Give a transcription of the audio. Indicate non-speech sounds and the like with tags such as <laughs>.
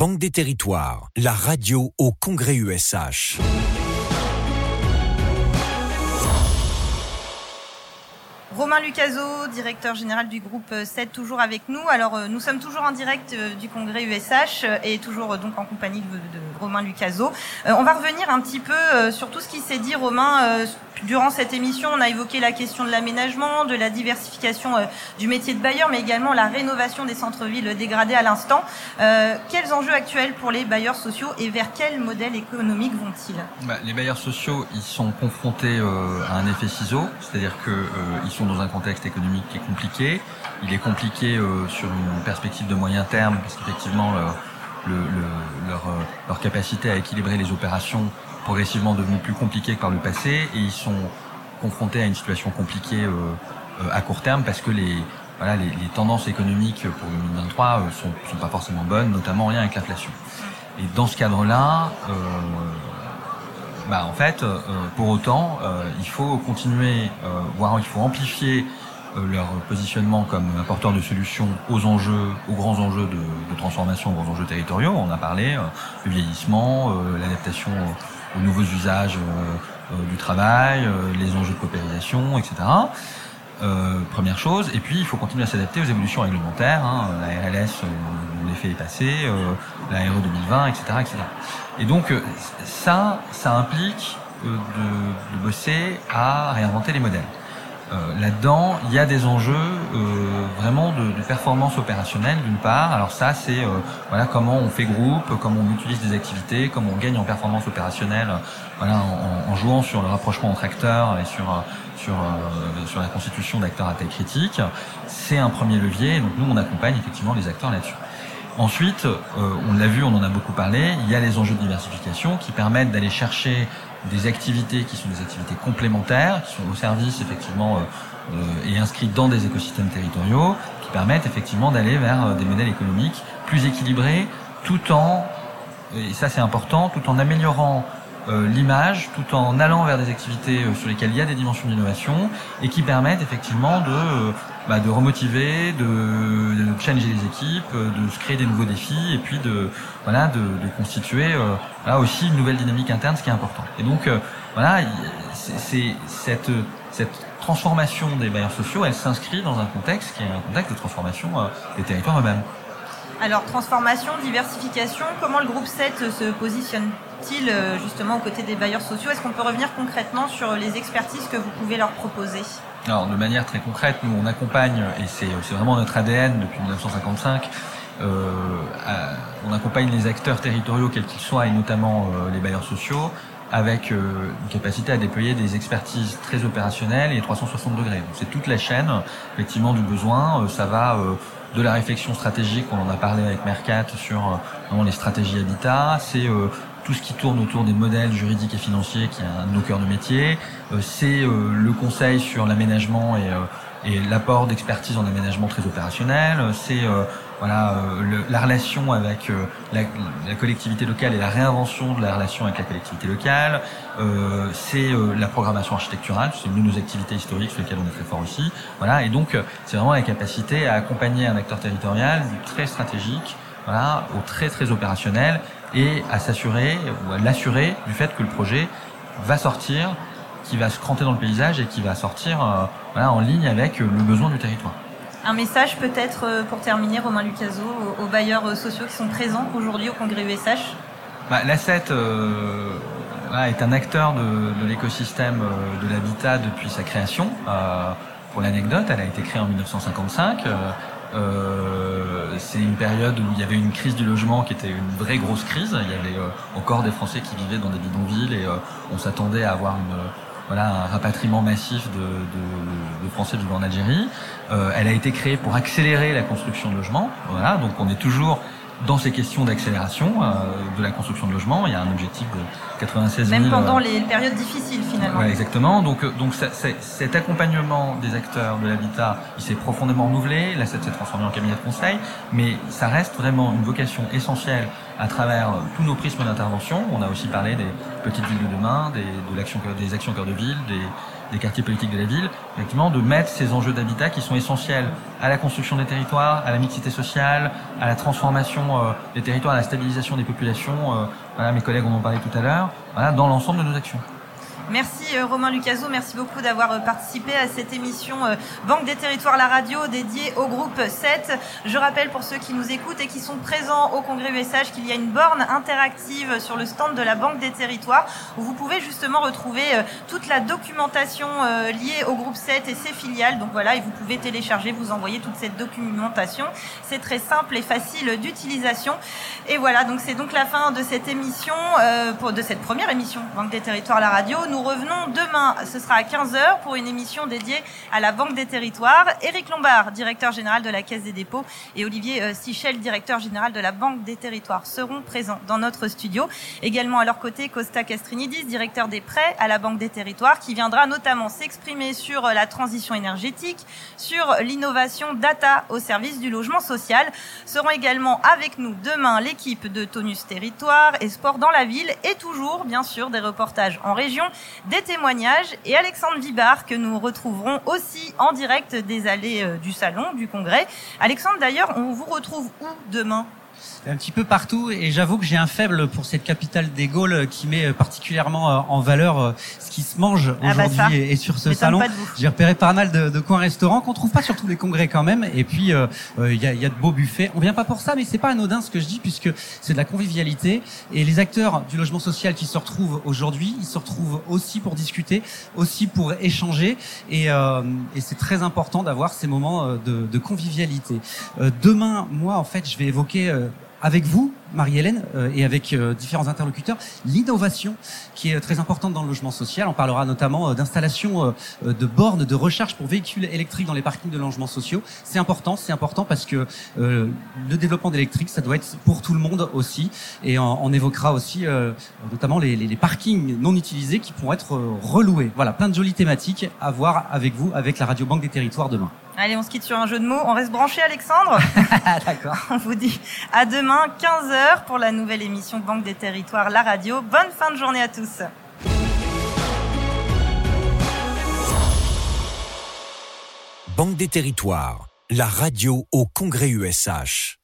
Banque des Territoires, la radio au Congrès USH. Romain Lucaso, directeur général du groupe 7, toujours avec nous. Alors, euh, nous sommes toujours en direct euh, du congrès USH euh, et toujours donc en compagnie de, de Romain Lucaso. on va revenir un petit peu sur tout ce qui s'est dit, Romain, durant cette émission. On a évoqué la question de l'aménagement, de la diversification du métier de bailleur, mais également la rénovation des centres-villes dégradés à l'instant. quels enjeux actuels pour les bailleurs sociaux et vers quel modèle économique vont-ils? Bah, Les bailleurs sociaux, ils sont confrontés à un effet ciseau, c'est-à-dire qu'ils sont dans un contexte économique qui est compliqué. Il est compliqué euh, sur une perspective de moyen terme parce qu'effectivement leur, le, leur, euh, leur, capacité à équilibrer les opérations progressivement devenue plus compliquée que par le passé et ils sont confrontés à une situation compliquée euh, à court terme parce que les, voilà, les, les tendances économiques pour 2023 sont, sont pas forcément bonnes, notamment en lien avec l'inflation. Et dans ce cadre-là, euh, bah, en fait, euh, pour autant, euh, il faut continuer, euh, voire il faut amplifier leur positionnement comme apporteur de solutions aux enjeux, aux grands enjeux de, de transformation, aux grands enjeux territoriaux. On a parlé du vieillissement, l'adaptation aux nouveaux usages du travail, les enjeux de paupérisation, etc. Euh, première chose. Et puis, il faut continuer à s'adapter aux évolutions réglementaires. Hein, la RLS, euh, l'effet est passé, euh, la RE 2020, etc., etc. Et donc, ça, ça implique de, de, bosser à réinventer les modèles. Là-dedans, il y a des enjeux vraiment de, de, performance opérationnelle d'une part. Alors ça, c'est voilà comment on fait groupe, comment on utilise des activités, comment on gagne en performance opérationnelle, voilà en, en jouant sur le rapprochement entre acteurs et sur sur, euh, sur la constitution d'acteurs à taille critique. C'est un premier levier, donc nous on accompagne effectivement les acteurs là-dessus. Ensuite, euh, on l'a vu, on en a beaucoup parlé, il y a les enjeux de diversification qui permettent d'aller chercher des activités qui sont des activités complémentaires, qui sont au service effectivement euh, et inscrites dans des écosystèmes territoriaux, qui permettent effectivement d'aller vers des modèles économiques plus équilibrés, tout en, et ça c'est important, tout en améliorant euh, l'image tout en allant vers des activités euh, sur lesquelles il y a des dimensions d'innovation et qui permettent effectivement de, euh, bah, de remotiver, de, de, challenger les équipes, de se créer des nouveaux défis et puis de, voilà, de, de constituer là aussi une nouvelle dynamique interne, ce qui est important. Et donc voilà, c'est cette, cette transformation des bailleurs sociaux, elle s'inscrit dans un contexte qui est un contexte de transformation des territoires eux-mêmes. Alors transformation, diversification, comment le groupe 7 se positionne-t-il euh, justement aux côtés des bailleurs sociaux? Est-ce qu'on peut revenir concrètement sur les expertises que vous pouvez leur proposer? Alors de manière très concrète, nous on accompagne, et c'est vraiment notre ADN depuis 1955, euh, on accompagne les acteurs territoriaux quels qu'ils soient et notamment euh, les bailleurs sociaux avec une capacité à déployer des expertises très opérationnelles et 360 degrés. Donc c'est toute la chaîne effectivement du besoin. ça va de la réflexion stratégique, on en a parlé avec Mercat sur euh, les stratégies habitat, c'est euh, tout ce qui tourne autour des modèles juridiques et financiers qui est un de nos cœurs de métier, euh, c'est le conseil sur l'aménagement et, et l'apport d'expertise en aménagement très opérationnel, c'est voilà le, la relation avec la, la, collectivité locale et la réinvention de la relation avec la collectivité locale, euh, c'est euh, la programmation architecturale, c'est une de nos activités historiques sur lesquelles on est très fort aussi. Voilà, et donc c'est vraiment la capacité à accompagner un acteur territorial du très stratégique, voilà, au très très opérationnel et à s'assurer ou à l'assurer du fait que le projet va sortir, qui va se cranter dans le paysage et qui va sortir euh, voilà, en ligne avec le besoin du territoire. Un message peut-être euh, pour terminer, Romain Lucaso, aux, bailleurs euh, sociaux qui sont présents aujourd'hui au congrès USH bah, L'ASSET euh, est un acteur de, l'écosystème euh, de l'habitat depuis sa création. Pour l'anecdote, elle a été créée en 1955. Euh, c'est une période où il y avait une crise du logement qui était une vraie grosse crise. Il y avait encore des Français qui vivaient dans des bidonvilles et on s'attendait à avoir une voilà, un rapatriement massif de, de, de Français vivant en Algérie. Euh, elle a été créée pour accélérer la construction de logements. Voilà, donc on est toujours dans ces questions d'accélération euh, de la construction de logements. Il y a un objectif de 96 000... Même pendant euh, les périodes difficiles, finalement. Ouais, exactement. Donc, euh, donc ça, cet accompagnement des acteurs de l'habitat, il s'est profondément renouvelé. Là, ça s'est transformé en cabinet de conseil. Mais ça reste vraiment une vocation essentielle à travers tous nos prismes d'intervention. On a aussi parlé des petites villes de demain, des, de l'action, des actions cœur de ville, des, des quartiers politiques de la ville, effectivement, de mettre ces enjeux d'habitat qui sont essentiels à la construction des territoires, à la mixité sociale, à la transformation euh, des territoires, à la stabilisation des populations. Euh, voilà, mes collègues en ont parlé tout à l'heure. Voilà, dans l'ensemble de nos actions. Merci euh, Romain Lucaso, merci beaucoup d'avoir euh, participé à cette émission euh, Banque des territoires, la radio dédiée au groupe 7. Je rappelle pour ceux qui nous écoutent et qui sont présents au congrès USH qu'il y a une borne interactive sur le stand de la Banque des territoires où vous pouvez justement retrouver toute la documentation liée au groupe 7 et ses filiales. Donc voilà, et vous pouvez télécharger, vous envoyer toute cette documentation. C'est très simple et facile d'utilisation. Et voilà, donc c'est donc la fin de cette émission, de cette première émission Banque des territoires, la radio. Nous revenons demain. Ce sera à 15h pour une émission dédiée à la Banque des Territoires. Éric Lombard, directeur général de la Caisse des dépôts, et Olivier euh, Sichel, directeur général de la Banque des Territoires, seront présents dans notre studio. Également à leur côté, Costa Castrinidis, directeur des prêts à la Banque des Territoires, qui viendra notamment s'exprimer sur la transition énergétique, sur l'innovation data au service du logement social. Seront également avec nous demain l'équipe de Tonus Territoire et Sport dans la ville et toujours, bien sûr, des reportages en région des témoignages et Alexandre Vibard que nous retrouverons aussi en direct des allées euh, du salon du congrès. Alexandre, d'ailleurs, on vous retrouve où demain? Un petit peu partout et j'avoue que j'ai un faible pour cette capitale des Gaules qui met particulièrement euh, en valeur euh, ce qui se mange ah bah aujourd'hui et, sur ce salon. J'ai repéré pas mal de, de coins restaurants qu'on trouve pas sur tous les congrès quand même et puis euh, il y, a, y, a, de beaux buffets. On vient pas pour ça mais c'est pas anodin ce que je dis puisque c'est de la convivialité et les acteurs du logement social qui se retrouvent aujourd'hui, ils se retrouvent aussi pour discuter, aussi pour échanger et, et c'est très important d'avoir ces moments de, de convivialité. demain, moi en fait, je vais évoquer avec vous, Marie-Hélène, euh, et avec euh, différents interlocuteurs, l'innovation qui est très importante dans le logement social. On parlera notamment euh, d'installation de bornes de recharge pour véhicules électriques dans les parkings de logements sociaux. C'est important, c'est important parce que le développement d'électrique, ça doit être pour tout le monde aussi. Et on, évoquera aussi notamment les, les, parkings non utilisés qui pourront être reloués. Voilà, plein de jolies thématiques à voir avec vous, avec la Radio Banque des Territoires demain. Allez, on se quitte sur un jeu de mots. On reste branché, Alexandre. <laughs> D'accord. On vous dit à demain, 15h, pour la nouvelle émission Banque des Territoires, la radio. Bonne fin de journée à tous. Banque des Territoires, la radio au Congrès USH.